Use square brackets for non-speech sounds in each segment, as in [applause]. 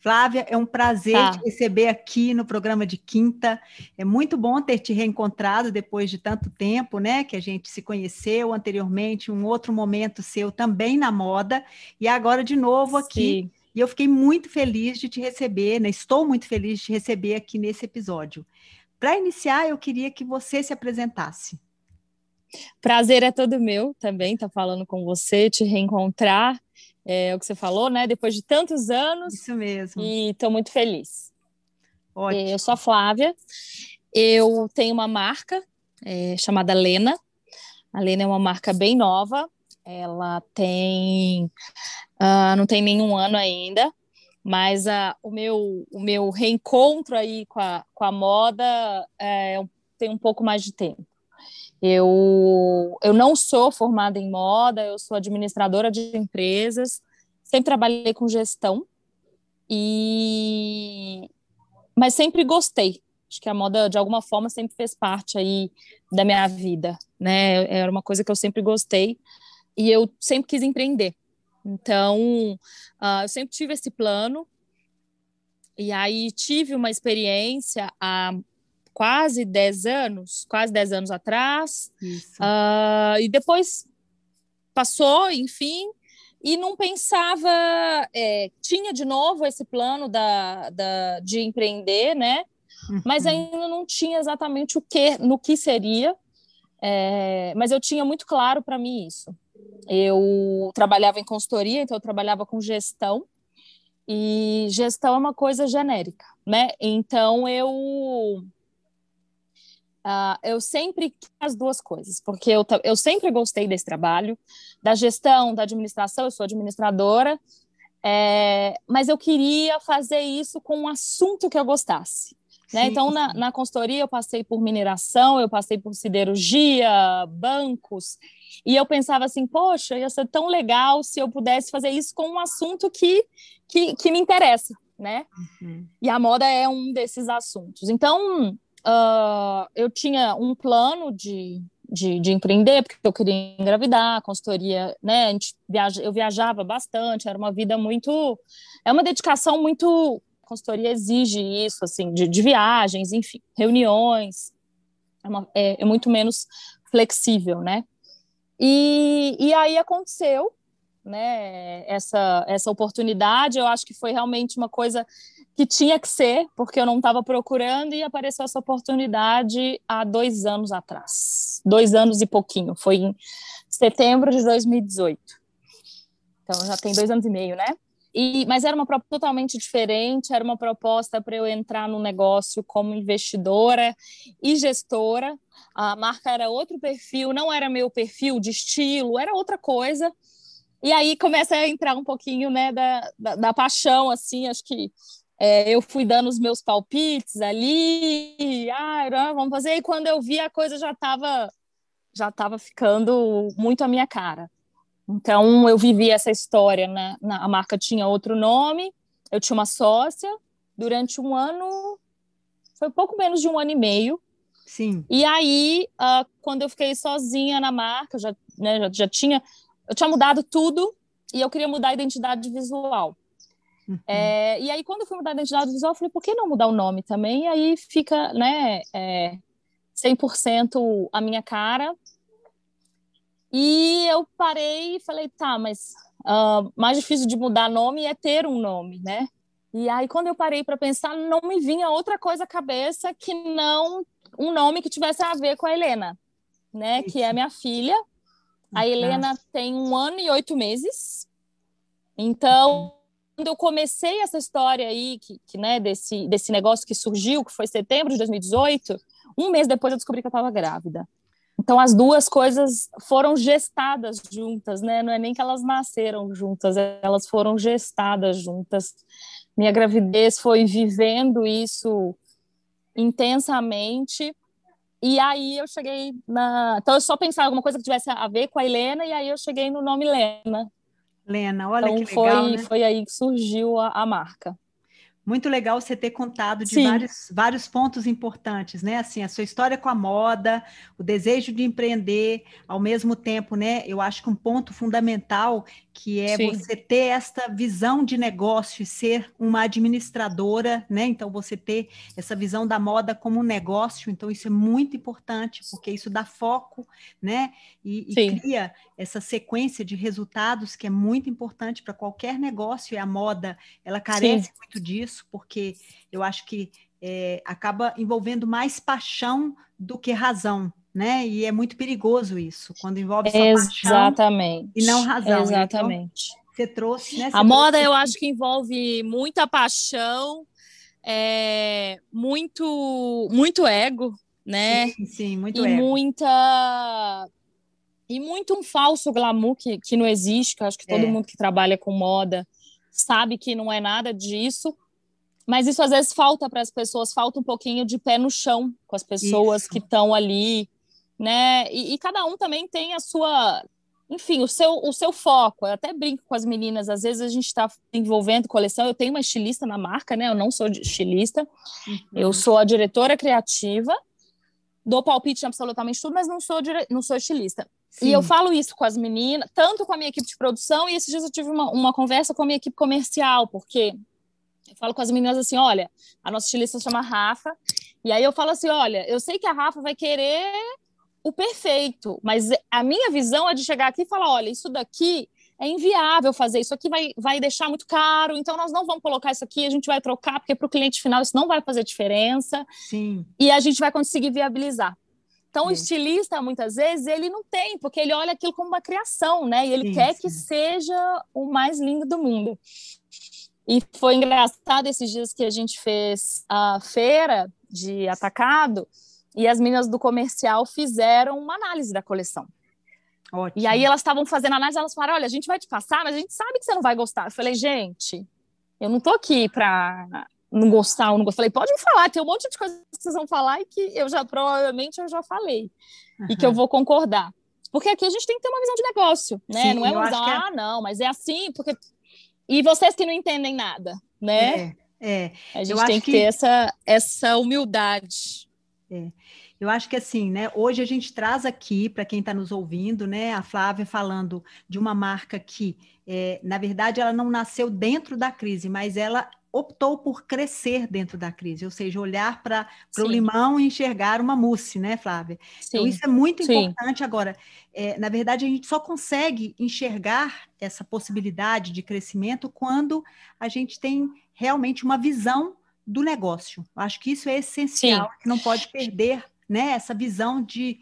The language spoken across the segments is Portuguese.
Flávia, é um prazer tá. te receber aqui no programa de quinta. É muito bom ter te reencontrado depois de tanto tempo, né? Que a gente se conheceu anteriormente, um outro momento seu também na moda, e agora de novo aqui. Sim. E eu fiquei muito feliz de te receber, né? Estou muito feliz de te receber aqui nesse episódio. Para iniciar, eu queria que você se apresentasse. Prazer é todo meu também estar tá falando com você, te reencontrar é o que você falou, né? Depois de tantos anos. Isso mesmo. E estou muito feliz. Ótimo. Eu sou a Flávia, eu tenho uma marca é, chamada Lena. A Lena é uma marca bem nova, ela tem. Uh, não tem nenhum ano ainda, mas uh, o, meu, o meu reencontro aí com a, com a moda é, tem um pouco mais de tempo. Eu, eu não sou formada em moda, eu sou administradora de empresas, sempre trabalhei com gestão, e mas sempre gostei. Acho que a moda, de alguma forma, sempre fez parte aí da minha vida, né? Era uma coisa que eu sempre gostei e eu sempre quis empreender. Então, uh, eu sempre tive esse plano. E aí tive uma experiência há quase 10 anos, quase 10 anos atrás. Uh, e depois passou, enfim, e não pensava, é, tinha de novo esse plano da, da, de empreender, né? Uhum. Mas ainda não tinha exatamente o que, no que seria. É, mas eu tinha muito claro para mim isso. Eu trabalhava em consultoria, então eu trabalhava com gestão, e gestão é uma coisa genérica, né? Então eu Uh, eu sempre as duas coisas, porque eu, eu sempre gostei desse trabalho, da gestão, da administração, eu sou administradora, é, mas eu queria fazer isso com um assunto que eu gostasse. Né? Então, na, na consultoria, eu passei por mineração, eu passei por siderurgia, bancos, e eu pensava assim, poxa, ia ser tão legal se eu pudesse fazer isso com um assunto que, que, que me interessa, né? Uhum. E a moda é um desses assuntos. Então, uh, eu tinha um plano de, de, de, empreender, porque eu queria engravidar, consultoria, né? A gente viaja, eu viajava bastante, era uma vida muito. É uma dedicação muito. A consultoria exige isso, assim, de, de viagens, enfim, reuniões. É, uma, é, é, muito menos flexível, né? E, e aí aconteceu, né? Essa, essa oportunidade, eu acho que foi realmente uma coisa que tinha que ser, porque eu não estava procurando e apareceu essa oportunidade há dois anos atrás. Dois anos e pouquinho, foi em setembro de 2018. Então já tem dois anos e meio, né? E, mas era uma proposta totalmente diferente, era uma proposta para eu entrar no negócio como investidora e gestora. A marca era outro perfil, não era meu perfil de estilo, era outra coisa. E aí começa a entrar um pouquinho né, da, da, da paixão, assim, acho que é, eu fui dando os meus palpites ali, ah, vamos fazer, e quando eu vi a coisa já estava já tava ficando muito a minha cara. Então eu vivi essa história, né? Na, a marca tinha outro nome, eu tinha uma sócia durante um ano, foi pouco menos de um ano e meio. Sim. E aí, uh, quando eu fiquei sozinha na marca, já, né, já, já tinha, eu tinha mudado tudo e eu queria mudar a identidade visual. Uhum. É, e aí, quando eu fui mudar a identidade visual, eu falei, por que não mudar o nome também? E aí fica, né, é, 100% a minha cara. E eu parei e falei, tá, mas uh, mais difícil de mudar nome é ter um nome, né? E aí, quando eu parei para pensar, não me vinha outra coisa à cabeça que não um nome que tivesse a ver com a Helena, né? Que é minha filha. A Helena tem um ano e oito meses. Então, quando eu comecei essa história aí, que, que, né, desse, desse negócio que surgiu, que foi setembro de 2018, um mês depois eu descobri que eu estava grávida. Então, as duas coisas foram gestadas juntas, né? Não é nem que elas nasceram juntas, elas foram gestadas juntas. Minha gravidez foi vivendo isso intensamente. E aí eu cheguei na. Então, eu só pensava alguma coisa que tivesse a ver com a Helena, e aí eu cheguei no nome Lena. Lena, olha então, que legal. Foi, né? foi aí que surgiu a, a marca. Muito legal você ter contado de vários, vários pontos importantes, né? Assim, a sua história com a moda, o desejo de empreender, ao mesmo tempo, né? Eu acho que um ponto fundamental que é Sim. você ter esta visão de negócio e ser uma administradora, né? Então, você ter essa visão da moda como um negócio, então isso é muito importante, porque isso dá foco, né? E, e cria essa sequência de resultados que é muito importante para qualquer negócio, e a moda, ela carece Sim. muito disso, porque eu acho que é, acaba envolvendo mais paixão do que razão, né? E é muito perigoso isso, quando envolve só Exatamente. paixão e não razão. Então, Exatamente. Então, você trouxe, né? Você a moda eu acho que envolve muita paixão, é, muito, muito ego, né? Sim, sim muito e ego. muita e muito um falso glamour que, que não existe, que eu acho que todo é. mundo que trabalha com moda sabe que não é nada disso, mas isso às vezes falta para as pessoas, falta um pouquinho de pé no chão com as pessoas isso. que estão ali, né? E, e, cada um também tem a sua, enfim, o seu, o seu foco. Eu até brinco com as meninas, às vezes a gente está envolvendo coleção. Eu tenho uma estilista na marca, né? Eu não sou estilista, uhum. eu sou a diretora criativa, dou palpite em absolutamente tudo, mas não sou, dire... não sou estilista. Sim. E eu falo isso com as meninas, tanto com a minha equipe de produção, e esses dias eu tive uma, uma conversa com a minha equipe comercial, porque eu falo com as meninas assim: olha, a nossa estilista se chama Rafa, e aí eu falo assim: olha, eu sei que a Rafa vai querer o perfeito, mas a minha visão é de chegar aqui e falar: olha, isso daqui é inviável fazer, isso aqui vai, vai deixar muito caro, então nós não vamos colocar isso aqui, a gente vai trocar, porque para o cliente final isso não vai fazer diferença. Sim. E a gente vai conseguir viabilizar. Então, Sim. o estilista, muitas vezes, ele não tem, porque ele olha aquilo como uma criação, né? E ele sim, quer que seja o mais lindo do mundo. E foi engraçado esses dias que a gente fez a feira de atacado, e as meninas do comercial fizeram uma análise da coleção. Ótimo. E aí elas estavam fazendo análise, elas falaram: olha, a gente vai te passar, mas a gente sabe que você não vai gostar. Eu falei, gente, eu não tô aqui para não gostar ou não gostar. Falei, pode me falar, tem um monte de coisas que vocês vão falar e que eu já provavelmente eu já falei uhum. e que eu vou concordar. Porque aqui a gente tem que ter uma visão de negócio, né? Sim, não é visão, é... ah, não, mas é assim, porque. E vocês que não entendem nada, né? É, é. A gente tem que, que ter essa, essa humildade. É. Eu acho que assim, né? Hoje a gente traz aqui para quem está nos ouvindo, né? A Flávia falando de uma marca que, é, na verdade, ela não nasceu dentro da crise, mas ela optou por crescer dentro da crise, ou seja, olhar para o limão e enxergar uma mousse, né, Flávia? Então, Sim. Então, isso é muito importante. Sim. Agora, é, na verdade, a gente só consegue enxergar essa possibilidade de crescimento quando a gente tem realmente uma visão do negócio. Acho que isso é essencial, Sim. que não pode perder né, essa visão de,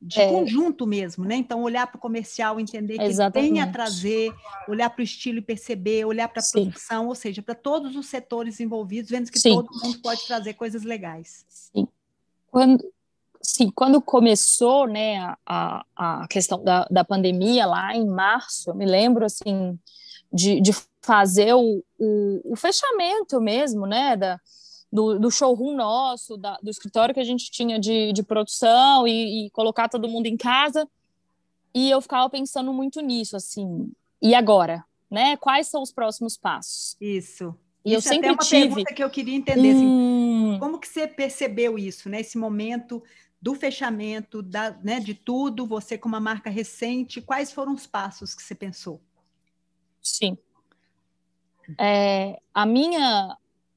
de é. conjunto mesmo, né? Então, olhar para o comercial, entender que Exatamente. tem a trazer, olhar para o estilo e perceber, olhar para a produção, ou seja, para todos os setores envolvidos, vendo que Sim. todo mundo pode trazer coisas legais. Sim. Quando, sim, quando começou né, a, a questão da, da pandemia, lá em março, eu me lembro assim, de, de fazer o, o, o fechamento mesmo, né, da, do, do showroom nosso, da, do escritório que a gente tinha de, de produção e, e, colocar todo mundo em casa. E eu ficava pensando muito nisso, assim, e agora? Né? Quais são os próximos passos? Isso. E isso eu sempre é uma tive... pergunta que eu queria entender, assim, hum... assim, como que você percebeu isso, né? Esse momento do fechamento, da, né, de tudo, você com uma marca recente, quais foram os passos que você pensou? Sim. É, a minha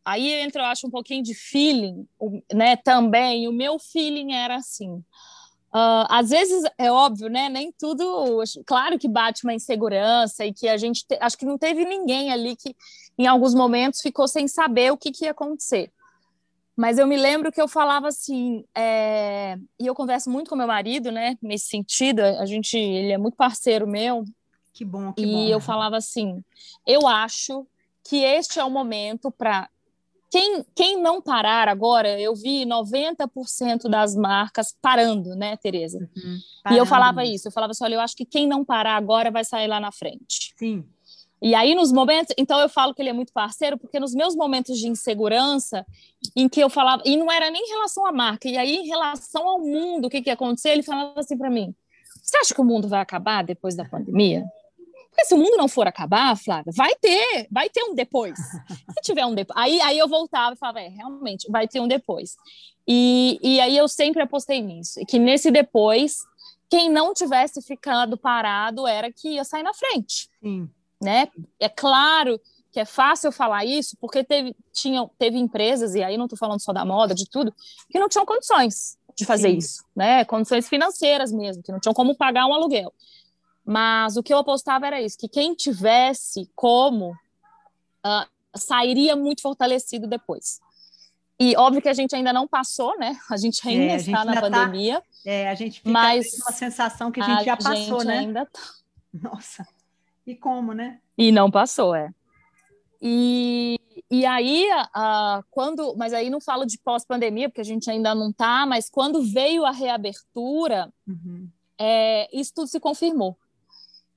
Aí entra, eu acho, um pouquinho de feeling, né? Também, o meu feeling era assim. Uh, às vezes é óbvio, né? Nem tudo. Claro que bate uma insegurança e que a gente. Te, acho que não teve ninguém ali que, em alguns momentos, ficou sem saber o que, que ia acontecer. Mas eu me lembro que eu falava assim, é... e eu converso muito com meu marido, né? Nesse sentido, a gente, ele é muito parceiro meu. Que bom, que e bom. E eu falava assim, eu acho que este é o momento para quem, quem não parar agora, eu vi 90% das marcas parando, né, Tereza? Uhum, e eu falava isso, eu falava assim, olha, eu acho que quem não parar agora vai sair lá na frente. Sim. E aí, nos momentos. Então, eu falo que ele é muito parceiro, porque nos meus momentos de insegurança, em que eu falava. E não era nem em relação à marca, e aí, em relação ao mundo, o que, que ia acontecer, ele falava assim para mim: Você acha que o mundo vai acabar depois da pandemia? Porque se o mundo não for acabar, Flávia, vai ter, vai ter um depois. [laughs] Se tiver um depois. Aí, aí eu voltava e falava: É, realmente, vai ter um depois. E, e aí eu sempre apostei nisso, que nesse depois, quem não tivesse ficado parado era que ia sair na frente. Sim né? É claro que é fácil falar isso, porque teve, tinha, teve empresas, e aí não estou falando só da moda, de tudo, que não tinham condições de fazer Sim. isso, né? Condições financeiras mesmo, que não tinham como pagar um aluguel. Mas o que eu apostava era isso, que quem tivesse como uh, sairia muito fortalecido depois. E óbvio que a gente ainda não passou, né? A gente ainda é, a gente está na tá pandemia. É, a gente fica mas uma sensação que a gente a já passou, gente né? Ainda tá. [laughs] Nossa. E como, né? E não passou, é. E, e aí, uh, quando. Mas aí não falo de pós-pandemia, porque a gente ainda não está, mas quando veio a reabertura, uhum. é, isso tudo se confirmou.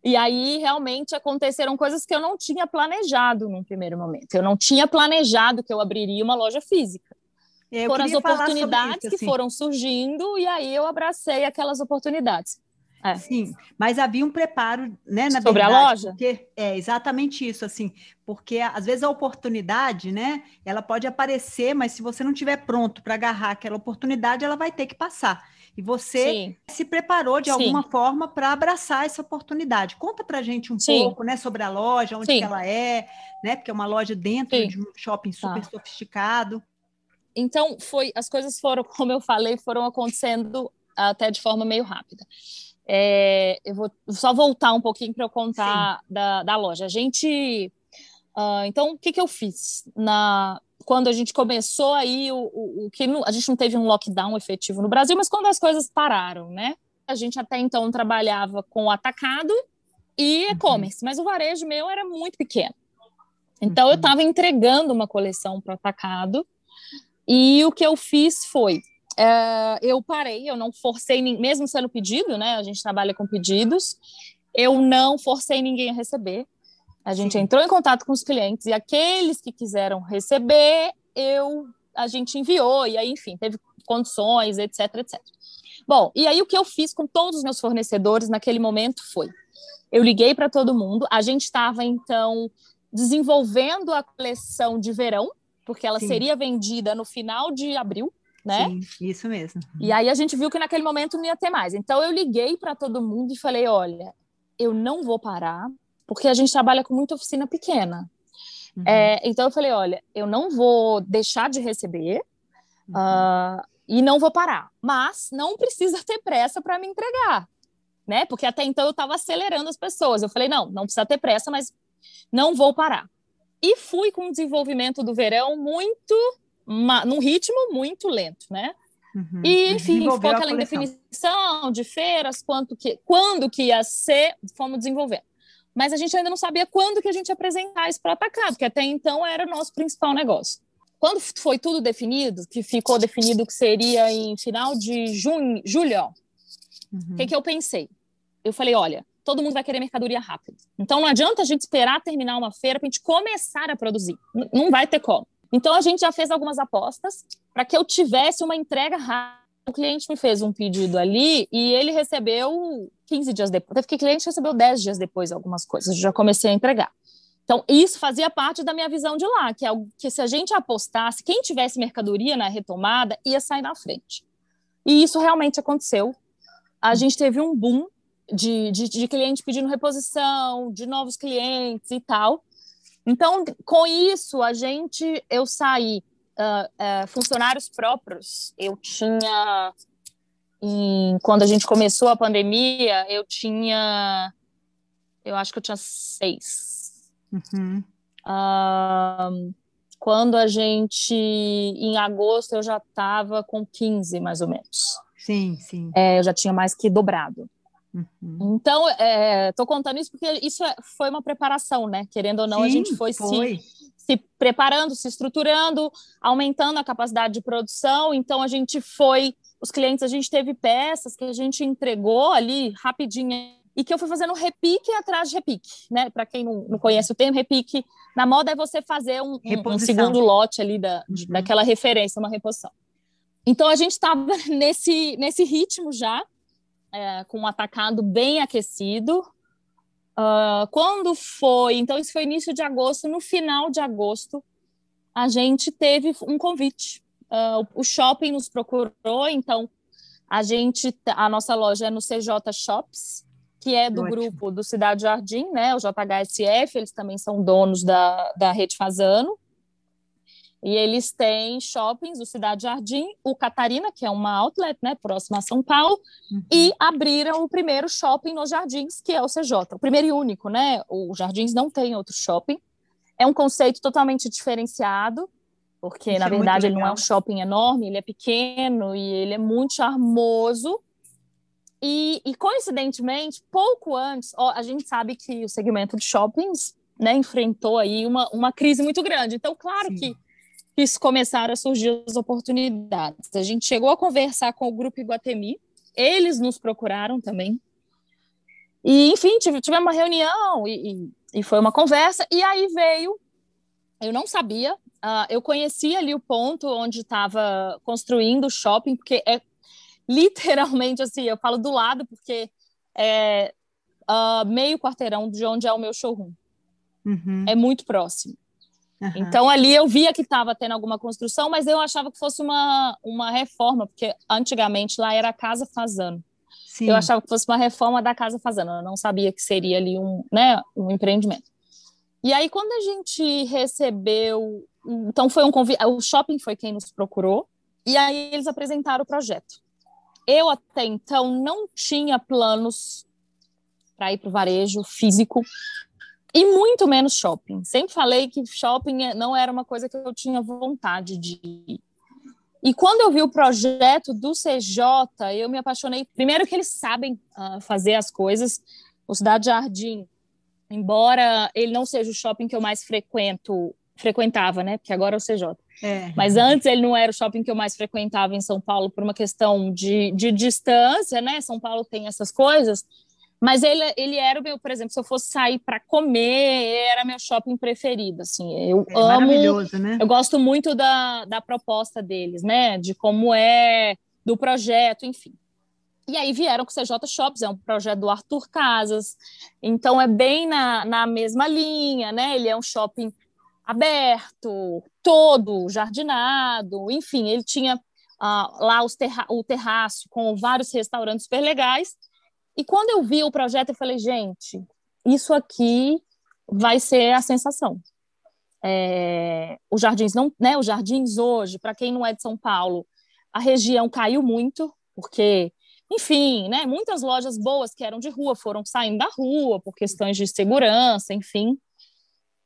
E aí, realmente, aconteceram coisas que eu não tinha planejado num primeiro momento. Eu não tinha planejado que eu abriria uma loja física. Eu foram as oportunidades isso, assim. que foram surgindo, e aí eu abracei aquelas oportunidades. É. Sim, mas havia um preparo, né, na Sobre verdade, a loja? Porque, é exatamente isso, assim, porque às vezes a oportunidade, né, ela pode aparecer, mas se você não tiver pronto para agarrar aquela oportunidade, ela vai ter que passar. E você Sim. se preparou de Sim. alguma forma para abraçar essa oportunidade. Conta para gente um Sim. pouco, né, sobre a loja, onde ela é, né, porque é uma loja dentro de um shopping super tá. sofisticado. Então, foi, as coisas foram, [laughs] como eu falei, foram acontecendo até de forma meio rápida. É, eu vou só voltar um pouquinho para eu contar da, da loja. A gente. Uh, então, o que, que eu fiz? Na, quando a gente começou aí, o, o, o que a gente não teve um lockdown efetivo no Brasil, mas quando as coisas pararam, né? A gente até então trabalhava com atacado e uhum. e-commerce, uhum. mas o varejo meu era muito pequeno. Então, uhum. eu estava entregando uma coleção para atacado e o que eu fiz foi é, eu parei, eu não forcei, mesmo sendo pedido, né? A gente trabalha com pedidos, eu não forcei ninguém a receber. A gente Sim. entrou em contato com os clientes e aqueles que quiseram receber, eu a gente enviou e aí, enfim, teve condições, etc, etc. Bom, e aí o que eu fiz com todos os meus fornecedores naquele momento foi, eu liguei para todo mundo. A gente estava então desenvolvendo a coleção de verão, porque ela Sim. seria vendida no final de abril né? Sim, isso mesmo. E aí a gente viu que naquele momento não ia ter mais. Então eu liguei para todo mundo e falei: olha, eu não vou parar, porque a gente trabalha com muita oficina pequena. Uhum. É, então eu falei: olha, eu não vou deixar de receber uhum. uh, e não vou parar, mas não precisa ter pressa para me entregar, né? Porque até então eu estava acelerando as pessoas. Eu falei: não, não precisa ter pressa, mas não vou parar. E fui com o desenvolvimento do verão muito uma, num ritmo muito lento, né? Uhum. E, enfim, ficou aquela indefinição de feiras, quanto que, quando que ia ser, fomos desenvolvendo. Mas a gente ainda não sabia quando que a gente ia apresentar isso para atacado, porque até então era o nosso principal negócio. Quando foi tudo definido, que ficou definido que seria em final de junho, julho, o uhum. que, que eu pensei? Eu falei, olha, todo mundo vai querer mercadoria rápido. Então não adianta a gente esperar terminar uma feira para a gente começar a produzir. Não vai ter como. Então, a gente já fez algumas apostas para que eu tivesse uma entrega rápida. O cliente me fez um pedido ali e ele recebeu 15 dias depois. Teve que o cliente recebeu 10 dias depois algumas coisas. Eu já comecei a entregar. Então, isso fazia parte da minha visão de lá, que é que se a gente apostasse, quem tivesse mercadoria na retomada ia sair na frente. E isso realmente aconteceu. A gente teve um boom de, de, de cliente pedindo reposição, de novos clientes e tal. Então, com isso, a gente, eu saí uh, uh, funcionários próprios. Eu tinha, em, quando a gente começou a pandemia, eu tinha, eu acho que eu tinha seis. Uhum. Uh, quando a gente, em agosto, eu já estava com 15, mais ou menos. Sim, sim. É, eu já tinha mais que dobrado. Uhum. Então, estou contando isso porque isso é, foi uma preparação, né? Querendo ou não, Sim, a gente foi, foi. Se, se preparando, se estruturando, aumentando a capacidade de produção. Então, a gente foi, os clientes, a gente teve peças que a gente entregou ali rapidinho e que eu fui fazendo repique atrás de repique, né? Para quem não, não, conhece o termo, repique na moda é você fazer um, um, segundo lote ali da, Uhum. daquela referência, uma reposição. Então a gente estava [laughs] nesse, nesse ritmo já, é, com um atacado bem aquecido. Ah, quando foi, então isso foi início de agosto, no final de agosto, a gente teve um convite. O- o shopping nos procurou, então a gente, a nossa loja é no CJ Shops, que é do Ótimo. grupo do Cidade Jardim, né? O JHSF, eles também são donos da, da Rede Fazano. E eles têm shoppings, o Cidade Jardim, o Catarina, que é uma outlet, né, próxima a São Paulo, Uhum. e abriram o primeiro shopping nos Jardins, que é o CJ. O primeiro e único, né? O Jardins não tem outro shopping. É um conceito totalmente diferenciado, porque, Isso na é verdade, ele não é um shopping enorme, ele é pequeno e ele é muito charmoso. E, e, coincidentemente, pouco antes, ó, a gente sabe que o segmento de shoppings né, enfrentou aí uma, uma crise muito grande. Então, claro Sim. que que isso começaram a surgir as oportunidades. A gente chegou a conversar com o Grupo Iguatemi, eles nos procuraram também. E, enfim, tive- tivemos uma reunião e, e- e foi uma conversa, e aí veio, eu não sabia, ah, eu conhecia ali o ponto onde estava construindo o shopping, porque é literalmente assim, eu falo do lado, porque é ah, meio quarteirão de onde é o meu showroom, Uhum. é muito próximo. Aham. Então ali eu via que estava tendo alguma construção, mas eu achava que fosse uma, uma reforma, porque antigamente lá era a Casa Fazano. Sim. Eu achava que fosse uma reforma da Casa Fazano, eu não sabia que seria ali um, né, um empreendimento. E aí quando a gente recebeu, então foi um convite, o shopping foi quem nos procurou, e aí eles apresentaram o projeto. Eu até então não tinha planos para ir para o varejo físico e muito menos shopping. Sempre falei que shopping é- não era uma coisa que eu tinha vontade de ir. E quando eu vi o projeto do CJ, eu me apaixonei. Primeiro que eles sabem ah, fazer as coisas. O Cidade Jardim, embora ele não seja o shopping que eu mais frequento, frequentava, né? Porque agora é o CJ. É. Mas antes ele não era o shopping que eu mais frequentava em São Paulo por uma questão de, de distância, né? São Paulo tem essas coisas. Mas ele, ele era o meu, por exemplo, se eu fosse sair para comer, era meu shopping preferido. Assim, eu É amo. maravilhoso, né? Eu gosto muito da, da proposta deles, né? De como é, do projeto, enfim. E aí vieram com o CJ Shops, é um projeto do Arthur Casas, então é bem na, na mesma linha, né? Ele é um shopping aberto, todo jardinado, enfim, ele tinha ah, lá os terra o terraço com vários restaurantes super legais. E quando eu vi o projeto, eu falei, gente, isso aqui vai ser a sensação. É, os jardins não, né? Os jardins hoje, para quem não é de São Paulo, a região caiu muito, porque, enfim, né? Muitas lojas boas que eram de rua foram saindo da rua por questões de segurança, enfim.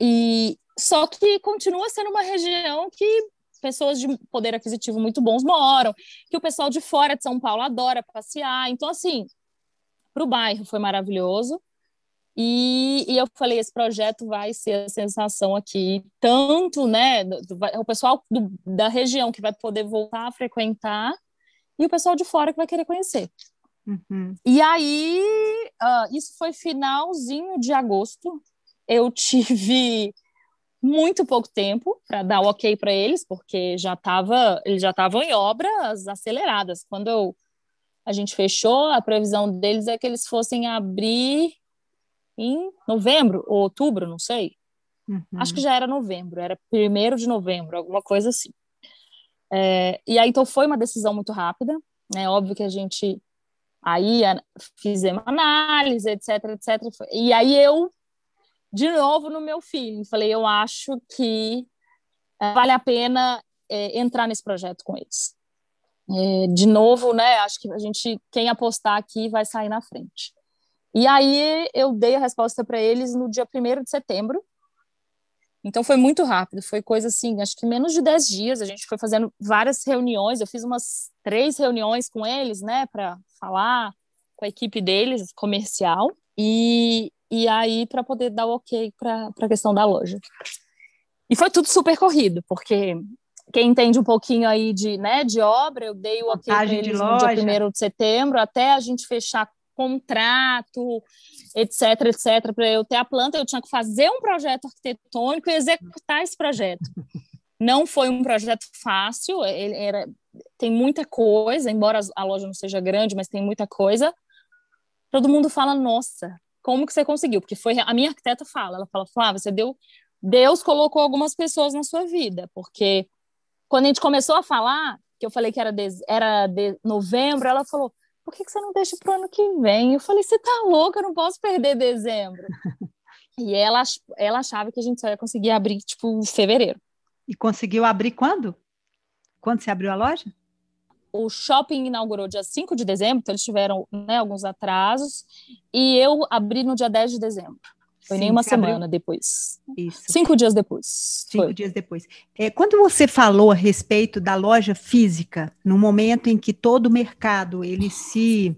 E só que continua sendo uma região que pessoas de poder aquisitivo muito bons moram, que o pessoal de fora de São Paulo adora passear. Então, assim, para o bairro foi maravilhoso. E, e, eu falei, esse projeto vai ser a sensação aqui, tanto, né, do, o pessoal do, da região que vai poder voltar a frequentar e o pessoal de fora que vai querer conhecer. Uhum. E aí, uh, isso foi finalzinho de agosto, eu [laughs] tive muito pouco tempo para dar o ok para eles, porque já estava, eles já estavam em obras aceleradas. Quando eu, a gente fechou, a previsão deles é que eles fossem abrir em novembro ou outubro, não sei. Uhum. Acho que já era novembro, era primeiro de novembro, alguma coisa assim. É, e aí, então, foi uma decisão muito rápida, né? Óbvio que a gente aí fizemos análise, etc, etc. E aí eu, de novo, no meu filho, falei, eu acho que vale a pena é, entrar nesse projeto com eles. É, de novo, né? Acho que a gente, quem apostar aqui, vai sair na frente. E aí eu dei a resposta para eles no dia 1 de setembro. Então foi muito rápido, foi coisa assim, acho que menos de 10 dias, a gente foi fazendo várias reuniões, eu fiz umas três reuniões com eles, né, para falar com a equipe deles, comercial, e, e aí para poder dar o ok para a questão da loja. E foi tudo super corrido, porque quem entende um pouquinho aí de, né, de obra, eu dei o ok para eles no dia 1 de setembro, até a gente fechar contrato, etc, etc, para eu ter a planta, eu tinha que fazer um projeto arquitetônico e executar esse projeto. Não foi um projeto fácil, ele era tem muita coisa, embora a loja não seja grande, mas tem muita coisa. Todo mundo fala, nossa, como que você conseguiu? Porque foi a minha arquiteta fala, ela fala, Flávia, você deu Deus colocou algumas pessoas na sua vida, porque quando a gente começou a falar, que eu falei que era de, era de novembro, ela falou: por que, que você não deixa para o ano que vem? Eu falei: você tá louca, eu não posso perder dezembro. [laughs] e ela, ela achava que a gente só ia conseguir abrir, tipo, em fevereiro. E conseguiu abrir quando? Quando você abriu a loja? O shopping inaugurou dia 5 de dezembro, então eles tiveram né, alguns atrasos, e eu abri no dia 10 de dezembro. Foi Sim, nem uma semana abriu... depois. Isso. Cinco dias depois. Cinco foi. dias depois. É, quando você falou a respeito da loja física, no momento em que todo o mercado ele se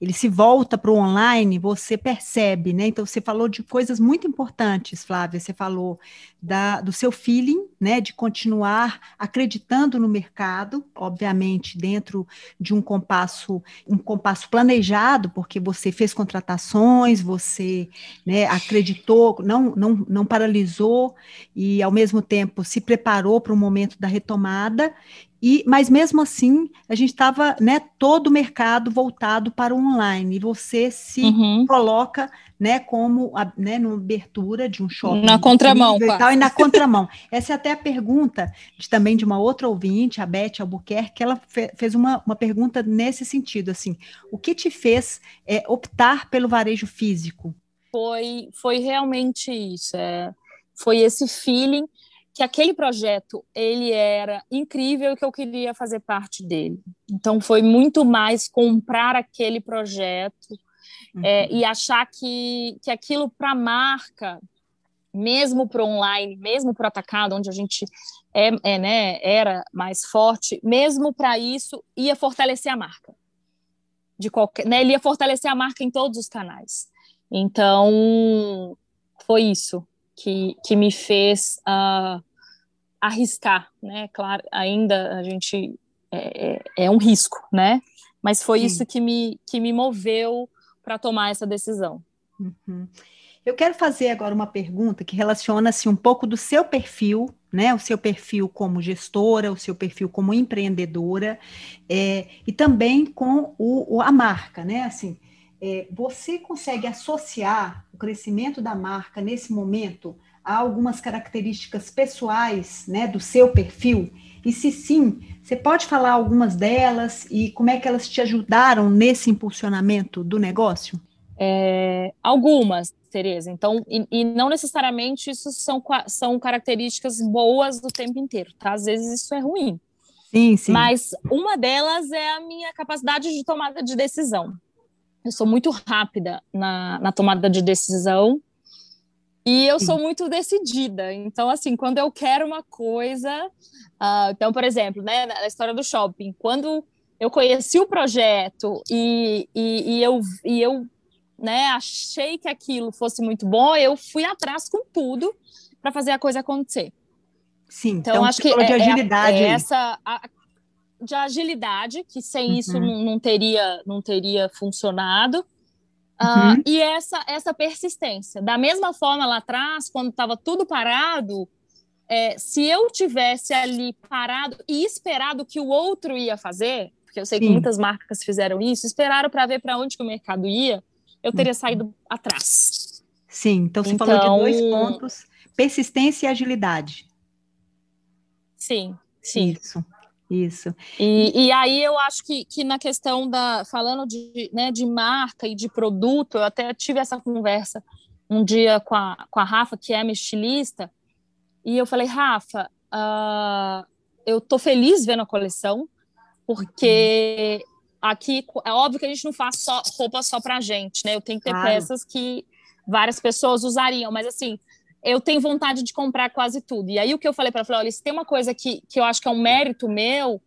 ele se volta para o online, você percebe, né? Então, você falou de coisas muito importantes, Flávia. Você falou da, do seu feeling, né? De continuar acreditando no mercado, obviamente, dentro de um compasso, um compasso planejado, porque você fez contratações, você né, acreditou, não, não, não paralisou e, ao mesmo tempo, se preparou para o momento da retomada e, mas mesmo assim, a gente estava, né, todo o mercado voltado para o online. E você se uhum. coloca, né, como, a, né, numa abertura de um shopping. Na contramão, e, tal, e na [laughs] contramão. Essa é até a pergunta de, também de uma outra ouvinte, a Beth Albuquerque, que ela fe, fez uma, uma pergunta nesse sentido, assim, o que te fez é, optar pelo varejo físico? Foi, foi realmente isso, é, foi esse feeling que aquele projeto ele era incrível e que eu queria fazer parte dele. Então foi muito mais comprar aquele projeto uhum. é, e achar que, que aquilo para a marca, mesmo para online, mesmo para o atacado, onde a gente é, é, né, era mais forte, mesmo para isso ia fortalecer a marca. De qualquer, né, ele ia fortalecer a marca em todos os canais. Então foi isso que, que me fez uh, arriscar, né? Claro, ainda a gente é, é, é um risco, né? Mas foi Sim. isso que me, que me moveu para tomar essa decisão. Uhum. Eu quero fazer agora uma pergunta que relaciona-se um pouco do seu perfil, né? O seu perfil como gestora, o seu perfil como empreendedora, é, e também com o, a marca, né? Assim, é, você consegue associar o crescimento da marca nesse momento há algumas características pessoais, né, do seu perfil? E se sim, você pode falar algumas delas e como é que elas te ajudaram nesse impulsionamento do negócio? É, algumas, Tereza. Então, e, e, não necessariamente isso são, são características boas o tempo inteiro, tá? Às vezes isso é ruim. Sim, sim. Mas uma delas é a minha capacidade de tomada de decisão. Eu sou muito rápida na, na tomada de decisão e eu sou muito decidida. Então, assim, quando eu quero uma coisa. Uh, então, por exemplo, né, na história do shopping, quando eu conheci o projeto e, e, e eu, e eu né, achei que aquilo fosse muito bom, eu fui atrás com tudo para fazer a coisa acontecer. Sim, então, então acho que é, de é agilidade. É, é essa a, de agilidade que sem uhum. isso não, não, teria não teria funcionado. Uh, uhum. E essa, essa persistência. Da mesma forma lá atrás, quando estava tudo parado, é, se eu tivesse ali parado e esperado o que o outro ia fazer, porque eu sei Sim. que muitas marcas fizeram isso, esperaram para ver para onde que o mercado ia, eu teria uhum. saído atrás. Sim, então você então, falou de dois então pontos: persistência e agilidade. Sim, sim. Isso. Isso. E, e aí eu acho que, que na questão da. Falando de, né, de marca e de produto, eu até tive essa conversa um dia com a, com a Rafa, que é minha estilista, e eu falei, Rafa, uh, eu tô feliz vendo a coleção, porque uhum. aqui é óbvio que a gente não faz só roupa só pra gente, né? Eu tenho que ter claro. peças que várias pessoas usariam, mas assim, eu tenho vontade de comprar quase tudo. E aí o que eu falei para ela, olha, se tem uma coisa que, que eu acho que é um mérito meu,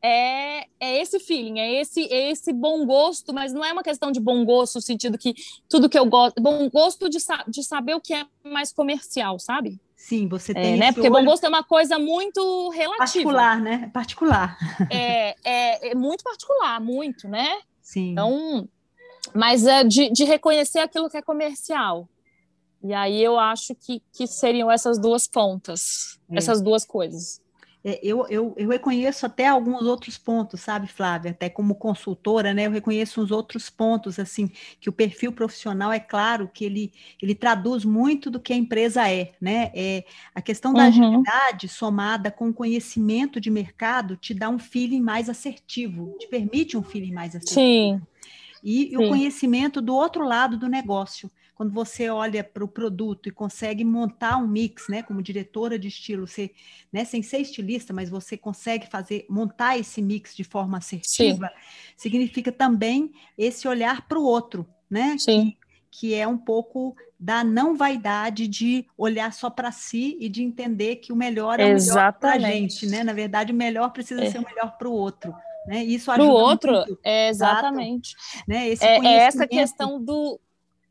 é, é esse feeling, é esse, é esse bom gosto, mas não é uma questão de bom gosto no sentido que tudo que eu gosto, bom gosto de, de saber o que é mais comercial, sabe? Sim, você é, tem. É, né? Porque olho... bom gosto é uma coisa muito relativa. Particular, né? Particular. É, é, é muito particular, muito, né? Sim. Então, mas é de, de reconhecer aquilo que é comercial. E aí eu acho que, que seriam essas duas pontas, é. essas duas coisas. É, eu, eu, eu reconheço até alguns outros pontos, sabe, Flávia? Até como consultora, né? Eu reconheço uns outros pontos, assim, que o perfil profissional é claro que ele, ele traduz muito do que a empresa é, né? É, a questão da uhum. agilidade somada com conhecimento de mercado te dá um feeling mais assertivo, te permite um feeling mais assertivo. Sim. E, e o conhecimento do outro lado do negócio quando você olha para o produto e consegue montar um mix, né, como diretora de estilo, você, né, sem ser estilista, mas você consegue fazer, montar esse mix de forma assertiva, Sim. significa também esse olhar para o outro, né? Sim. Que, que é um pouco da não vaidade de olhar só para si e de entender que o melhor é o melhor para a gente, né? Na verdade, o melhor precisa é. ser o melhor para o outro. Né? Isso ajuda para o outro, muito. é exatamente. Né? Esse é, é essa questão do,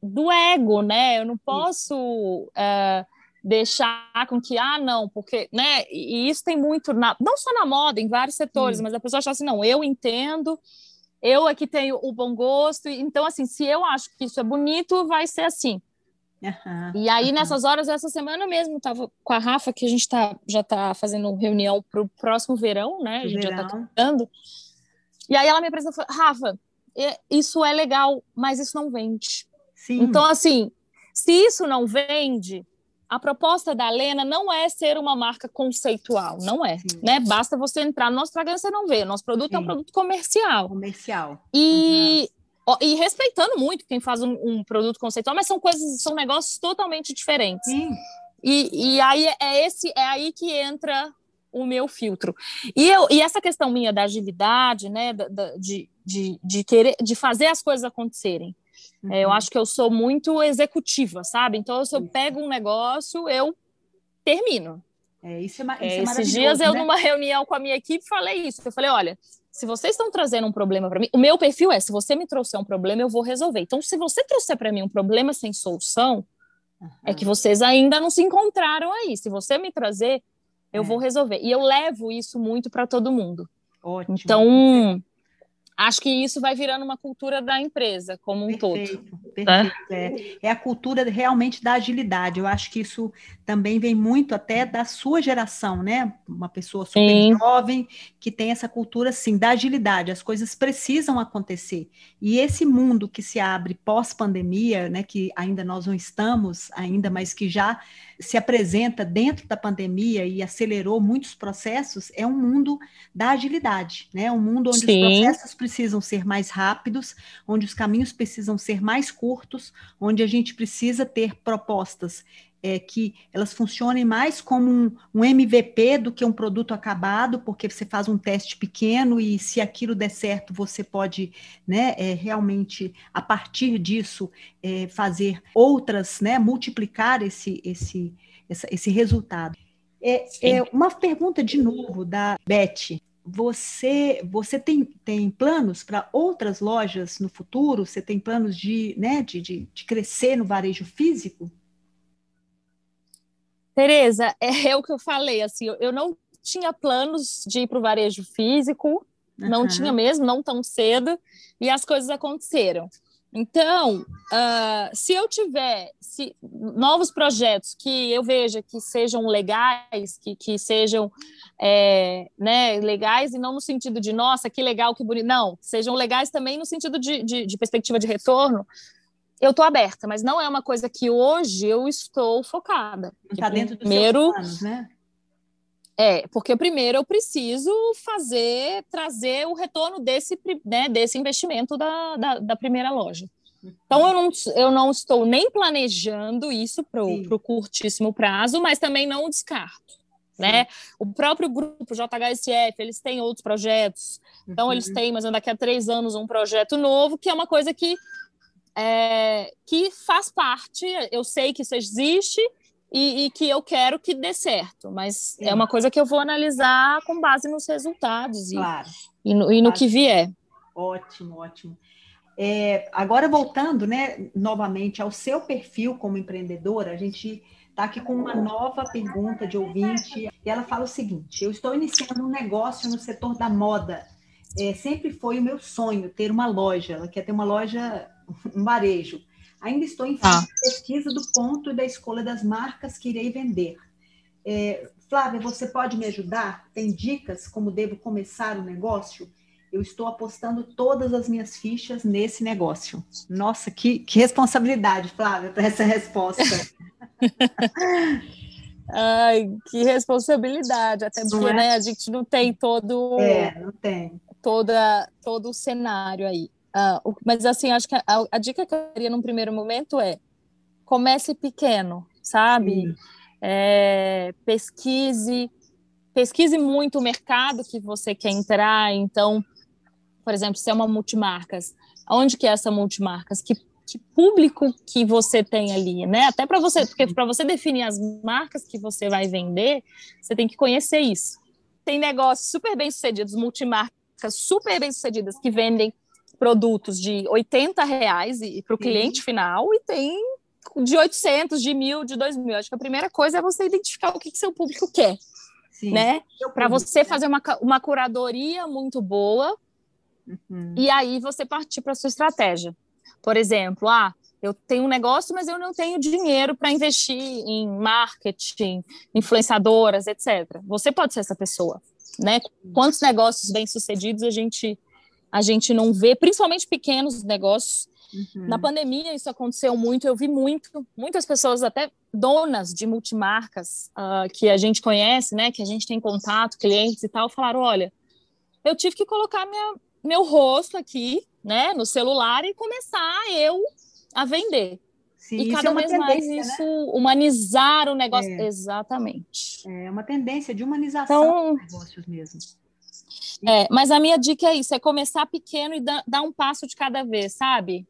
do ego, né? Eu não posso uh, deixar com que, ah, não, porque, né? E isso tem muito, na, não só na moda, em vários setores, mas a pessoa acha assim, não, eu entendo, eu aqui tenho o bom gosto, então, assim, se eu acho que isso é bonito, vai ser assim. Uhum, e aí, uhum. nessas horas, essa semana mesmo, estava com a Rafa, que a gente tá, já está fazendo reunião para o próximo verão, né? A gente verão. já está cantando. E aí ela me apresentou, Rafa, isso é legal, mas isso não vende. Sim. Então, assim, se isso não vende, a proposta da Lena não é ser uma marca conceitual, não é, Sim. né? Basta você entrar no nosso Instagram você não vê. Nosso produto Sim. é um produto comercial. Comercial. E, uhum. e respeitando muito quem faz um, um, produto conceitual, mas são coisas, são negócios totalmente diferentes. Sim. E, e aí é esse é aí que entra o meu filtro. E, eu, e essa questão minha da agilidade, né, da, da, de, de, de querer de fazer as coisas acontecerem. Uhum. É, eu acho que eu sou muito executiva, sabe? Então, se eu pego um negócio, eu termino. É, isso é, isso é, é Esses dias eu, né? numa reunião com a minha equipe, falei isso. Eu falei: olha, se vocês estão trazendo um problema para mim, o meu perfil é: se você me trouxer um problema, eu vou resolver. Então, se você trouxer para mim um problema sem solução, uhum. é que vocês ainda não se encontraram aí. Se você me trazer, eu é. vou resolver. E eu levo isso muito para todo mundo. Ótimo. Então, acho que isso vai virando uma cultura da empresa como um perfeito, todo. Perfeito. É, é, a cultura realmente da agilidade. Eu acho que isso também vem muito até da sua geração, né? Uma pessoa super sim. jovem que tem essa cultura, sim, da agilidade. As coisas precisam acontecer. E esse mundo que se abre pós-pandemia, né? Que ainda nós não estamos ainda, mas que já se apresenta dentro da pandemia e acelerou muitos processos, é um mundo da agilidade, né? Um mundo onde Sim. os processos precisam ser mais rápidos, onde os caminhos precisam ser mais curtos, onde a gente precisa ter propostas é, que elas funcionem mais como um, um, MVP do que um produto acabado, porque você faz um teste pequeno e se aquilo der certo, você pode né, é, realmente, a partir disso, é, fazer outras, né, multiplicar esse, esse, essa, esse resultado. É, é, uma pergunta de novo da Beth. Você, você tem, tem planos para outras lojas no futuro? Você tem planos de, né, de, de, de crescer no varejo físico? Tereza, [laughs] é, é, o que eu falei, assim, eu não tinha planos de ir para o varejo físico, uhum. não tinha mesmo, não tão cedo, e as coisas aconteceram. Então, uh, se eu tiver se, novos projetos que eu veja que sejam legais, que, que sejam é, né, legais, e não no sentido de, nossa, que legal, que bonito, não, sejam legais também no sentido de, de, de perspectiva de retorno, eu estou aberta, mas não é uma coisa que hoje eu estou focada. Está dentro primeiro, dos planos, né? É, porque primeiro eu preciso fazer, trazer o retorno desse, né, desse investimento da, da, da primeira loja. Então, eu não, eu não estou nem planejando isso para o curtíssimo prazo, mas também não descarto. Né? O próprio grupo JHSF, eles têm outros projetos. Então, uhum. eles têm, mas daqui a três anos, um projeto novo, que é uma coisa que é, que faz parte, eu sei que isso existe, e, e, que eu quero que dê certo, mas é uma coisa que eu vou analisar com base nos resultados claro. e, e, no, e no que vier. Ótimo, ótimo. É, agora voltando, né, novamente ao seu perfil como empreendedora, a gente está aqui com uma nova pergunta de ouvinte e ela fala o seguinte: eu estou iniciando um negócio no setor da moda. É, sempre foi o meu sonho ter uma loja. Ela quer ter uma loja, um varejo. Ainda estou em ah. pesquisa do ponto e da escolha das marcas que irei vender. É, Flávia, você pode me ajudar? Tem dicas como devo começar o negócio? Eu estou apostando todas as minhas fichas nesse negócio. Nossa, que, que responsabilidade, Flávia, para essa resposta. [laughs] Ai, que responsabilidade, até porque é? né, a gente não tem todo, é, não tem. Toda, todo o cenário aí. Uh, mas assim, acho que a, a, dica que eu daria num primeiro momento é comece pequeno, sabe? É, pesquise, pesquise muito o mercado que você quer entrar. Então, por exemplo, se é uma multimarcas, onde que é essa multimarcas? Que, que público que você tem ali, né? Até para você, porque para você definir as marcas que você vai vender, você tem que conhecer isso. Tem negócios super bem sucedidos, multimarcas super bem sucedidas que vendem produtos de 80 reais para o cliente final e tem de 800, de mil, de dois mil. Acho que a primeira coisa é você identificar o que, que seu público quer, Sim, né? Para você fazer uma, uma curadoria muito boa uhum. e aí você partir para sua estratégia. Por exemplo, ah, eu tenho um negócio, mas eu não tenho dinheiro para investir em marketing, influenciadoras, etc. Você pode ser essa pessoa, né? Quantos negócios bem-sucedidos a gente a gente não vê, principalmente pequenos negócios. Uhum. Na pandemia isso aconteceu muito, eu vi muito, muitas pessoas até donas de multimarcas uh, que a gente conhece, né, que a gente tem contato, clientes e tal, falaram, olha, eu tive que colocar minha, meu rosto aqui, né, no celular e começar eu a vender. Sim, e cada é vez mais né? isso humanizar o negócio. É. Exatamente. É uma tendência de humanização então, dos negócios mesmo. É, mas a minha dica é isso: é começar pequeno e dar, um passo de cada vez, sabe?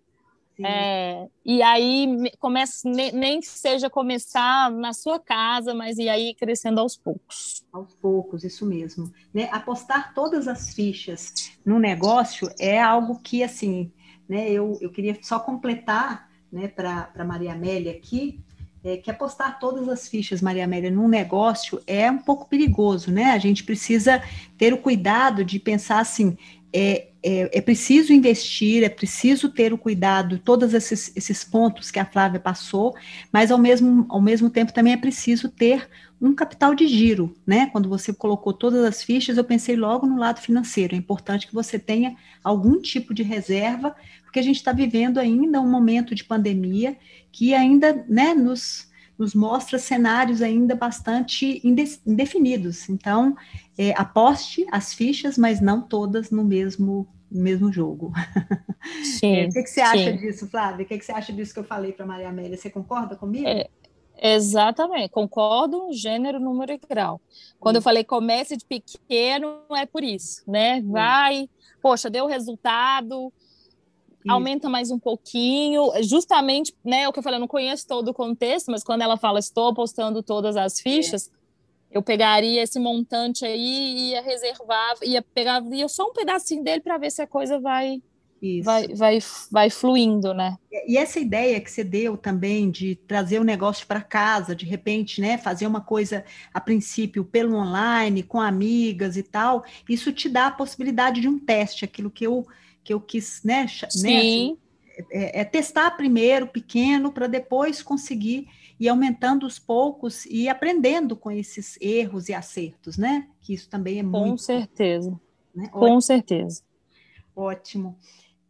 É, e aí começa, nem que seja começar na sua casa, mas e aí crescendo aos poucos. Aos poucos, isso mesmo. Né? Apostar todas as fichas no negócio é algo que, assim, né, eu, eu queria só completar né, para Maria Amélia aqui, é, que apostar todas as fichas, Maria Amélia, num negócio é um pouco perigoso, né? A gente precisa ter o cuidado de pensar assim, é, é, é, preciso investir, é preciso ter o cuidado, todos esses, esses pontos que a Flávia passou, mas ao mesmo, ao mesmo tempo também é preciso ter um capital de giro, né? Quando você colocou todas as fichas, eu pensei logo no lado financeiro. É importante que você tenha algum tipo de reserva, porque a gente está vivendo ainda um momento de pandemia que ainda né, nos, nos mostra cenários ainda bastante indefinidos. Então, é, aposte as fichas, mas não todas no mesmo mesmo jogo. Sim, [laughs] o que, que você acha sim. disso, Flávia? O que, que você acha disso que eu falei para Maria Amélia? Você concorda comigo? É, exatamente, concordo gênero, número e grau. Quando eu falei comece de pequeno, é por isso, né? Vai, poxa, deu resultado, aumenta mais um pouquinho, justamente, né, o que eu falei, eu não conheço todo o contexto, mas quando ela fala estou postando todas as fichas, é. eu pegaria esse montante aí e ia reservar, ia pegar ia só um pedacinho dele para ver se a coisa vai vai, vai, vai fluindo, né? E essa ideia que você deu também de trazer o negócio para casa, de repente, né, fazer uma coisa a princípio pelo online, com amigas e tal, isso te dá a possibilidade de um teste, aquilo que eu que eu quis, né? né Sim. Né, é, é, testar primeiro pequeno para depois conseguir ir aumentando os poucos e aprendendo com esses erros e acertos, né? Que isso também é com muito. Com certeza. Né? Com certeza. Ótimo.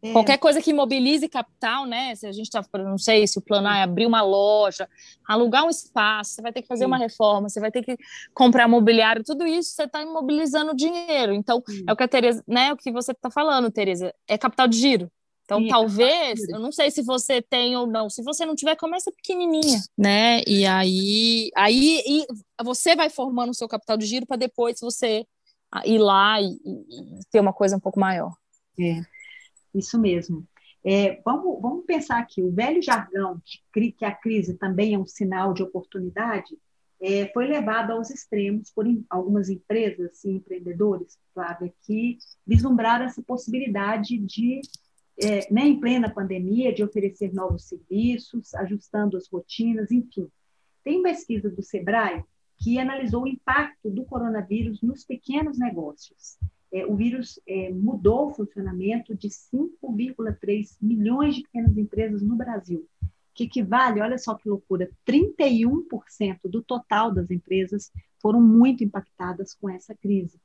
É... Qualquer coisa que mobilize capital, né? Se a gente está, não sei, se o plano é abrir uma loja, alugar um espaço, você vai ter que fazer Sim. uma reforma, você vai ter que comprar mobiliário, tudo isso você está imobilizando dinheiro. Então, Sim. é o que a Tereza, né? O que você está falando, Tereza, é capital de giro. Então, Sim, talvez, eu não sei se você tem ou não. Se você não tiver, começa pequenininha, né? E aí, aí e você vai formando o seu capital de giro para depois você ir lá e, e, ter uma coisa um pouco maior. É. Isso mesmo. É, vamos, vamos pensar aqui, o velho jargão que, a crise também é um sinal de oportunidade, é, foi levado aos extremos por algumas empresas e empreendedores, Flávia, que vislumbraram essa possibilidade de, é, né, em plena pandemia, de oferecer novos serviços, ajustando as rotinas, enfim. Tem pesquisa do Sebrae que analisou o impacto do coronavírus nos pequenos negócios. É, o vírus é, mudou o funcionamento de 5,3 milhões de pequenas empresas no Brasil, que equivale, olha só que loucura, 31% do total das empresas foram muito impactadas com essa crise.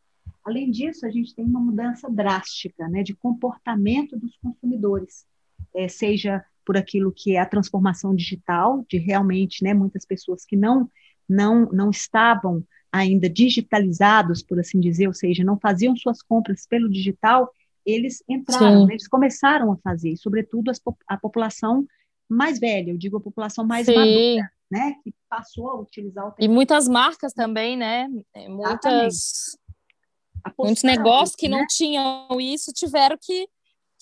Além disso, a gente tem uma mudança drástica né, de comportamento dos consumidores, é, seja por aquilo que é a transformação digital, de realmente né, muitas pessoas que não, não, não estavam ainda digitalizados, por assim dizer, ou seja, não faziam suas compras pelo digital, eles entraram, né, eles começaram a fazer, sobretudo as, a população mais velha, eu digo a população mais Sim. madura, né, que passou a utilizar o E muitas marcas também, né? É, muitas muitos negócios que né? não tinham isso tiveram que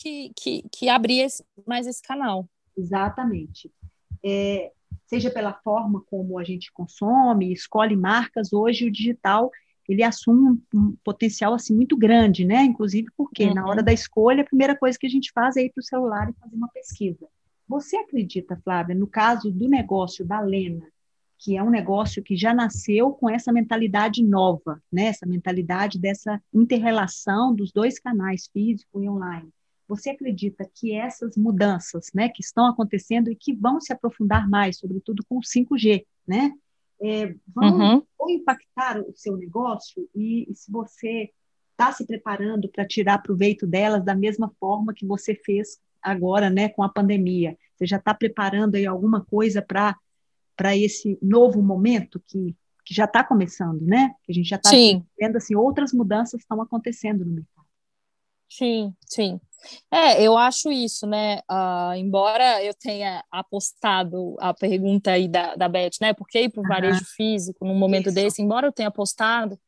que, que, que abrir esse, mais esse canal. Exatamente. É, seja pela forma como a gente consome, escolhe marcas, hoje o digital ele assume um, potencial assim muito grande, né? Inclusive porque uhum. na hora da escolha a primeira coisa que a gente faz é ir para o celular e fazer uma pesquisa. Você acredita, Flávia, no caso do negócio da Lena, que é um negócio que já nasceu com essa mentalidade nova, né? essa mentalidade dessa interrelação dos dois canais, físico e online. Você acredita que essas mudanças né, que estão acontecendo e que vão se aprofundar mais, sobretudo com o 5G, né, é, vão uhum. impactar o seu negócio? E, e se você está se preparando para tirar proveito delas da mesma forma que você fez agora, né, com a pandemia? Você já está preparando aí alguma coisa para para esse novo momento que, que já está começando, né? Que a gente já está vendo assim outras mudanças estão acontecendo no mercado. Sim, sim. É, eu acho isso, né? Uh, embora eu tenha apostado a pergunta aí da, da Beth, né? Por que ir para o varejo físico num momento isso. desse? Embora eu tenha apostado,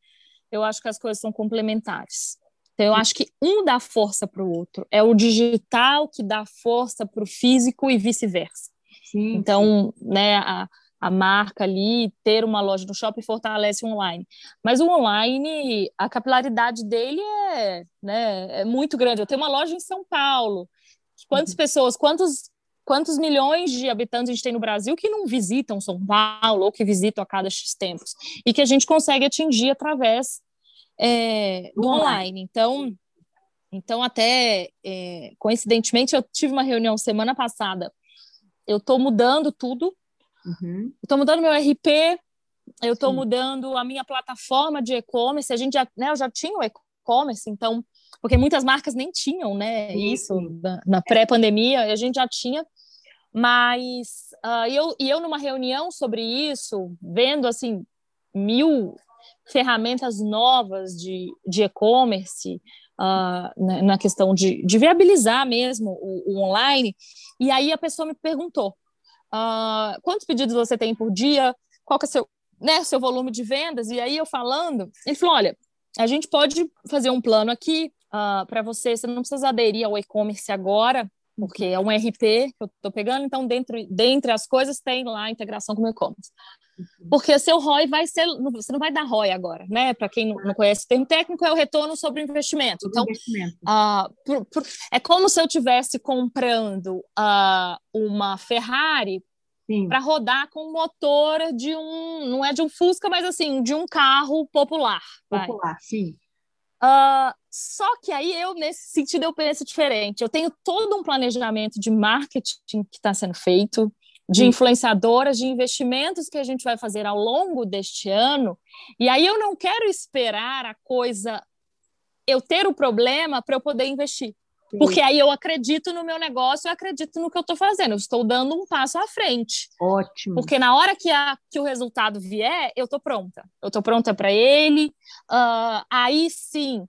eu acho que as coisas são complementares. Então, eu acho que um dá força para o outro. É o digital que dá força para o físico e vice-versa. Então, né, a, a marca ali, ter uma loja no shopping fortalece o online. Mas o online, a capilaridade dele é, né, é muito grande. Eu tenho uma loja em São Paulo. Quantas uhum. pessoas, quantos, quantos milhões de habitantes a gente tem no Brasil que não visitam São Paulo ou que visitam a cada X tempos? E que a gente consegue atingir através é, do online. Então, então até é, coincidentemente, eu tive uma reunião semana passada. Eu estou mudando tudo. Uhum. Estou mudando meu RP. Eu estou mudando a minha plataforma de e-commerce. A gente já, né, eu já tinha o e-commerce, então, porque muitas marcas nem tinham, né, isso na, na pré-pandemia. A gente já tinha mas uh, eu, e eu numa reunião sobre isso, vendo assim mil ferramentas novas de, de e-commerce, uh, na questão de, de viabilizar mesmo o, o, online. E aí a pessoa me perguntou: uh, quantos pedidos você tem por dia? Qual que é seu, né, seu volume de vendas? E aí eu falando, ele falou: olha, a gente pode fazer um plano aqui uh, para você, você não precisa aderir ao e-commerce agora, porque é um RP que eu estou pegando, então dentro, dentre as coisas tem lá a integração com o e-commerce. Uhum. Porque seu ROI vai ser, você não vai dar ROI agora, né? Para quem não conhece o termo técnico, é o retorno sobre o investimento. Então, investimento. Uh, por, por, é como se eu estivesse comprando uh, uma Ferrari para rodar com um motor de um, não é de um Fusca, mas assim, de um carro popular. Popular, vai. sim. Uh, só que aí eu, nesse sentido, eu penso diferente. Eu tenho todo um planejamento de marketing que está sendo feito, de influenciadoras, de investimentos que a gente vai fazer ao longo deste ano. E aí eu não quero esperar a coisa, eu ter o problema para eu poder investir. Sim. Porque aí eu acredito no meu negócio, eu acredito no que eu estou fazendo, eu estou dando um passo à frente. Ótimo. Porque na hora que, a, que o resultado vier, eu estou pronta. Eu estou pronta para ele. Uh, aí sim,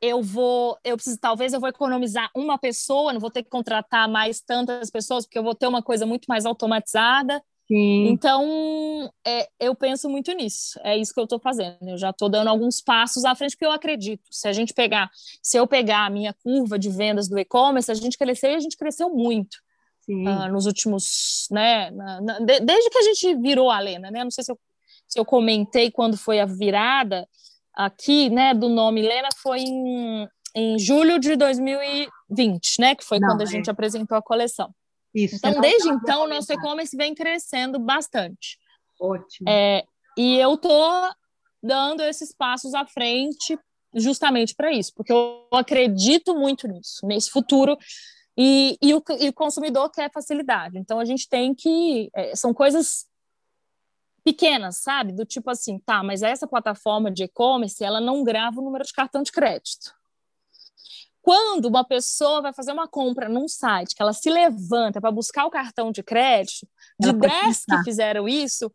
eu vou, eu preciso, talvez eu vou economizar uma pessoa, não vou ter que contratar mais tantas pessoas, porque eu vou ter uma coisa muito mais automatizada. Sim. Então, é, eu penso muito nisso. É isso que eu estou fazendo. Eu já estou dando alguns passos à frente, porque eu acredito. Se a gente pegar, se eu pegar a minha curva de vendas do e-commerce, a gente cresceu e a gente cresceu muito. Uh, nos últimos, né, na, na, de, desde que a gente virou a Lena, né, não sei se eu, se eu comentei quando foi a virada aqui, né, do nome Lena, foi em, em julho de 2020, né, que foi não, quando a é. gente apresentou a coleção. Isso. Então, desde então, nosso e-commerce vem crescendo bastante. Ótimo. É, e eu tô dando esses passos à frente justamente para isso, porque eu acredito muito nisso, nesse futuro, e, e, o, e o consumidor quer facilidade. Então, a gente tem que. É, são coisas pequenas, sabe? Do tipo assim, tá, mas essa plataforma de e-commerce, ela não grava o número de cartão de crédito. Quando uma pessoa vai fazer uma compra num site, que ela se levanta para buscar o cartão de crédito, de 10 que fizeram isso,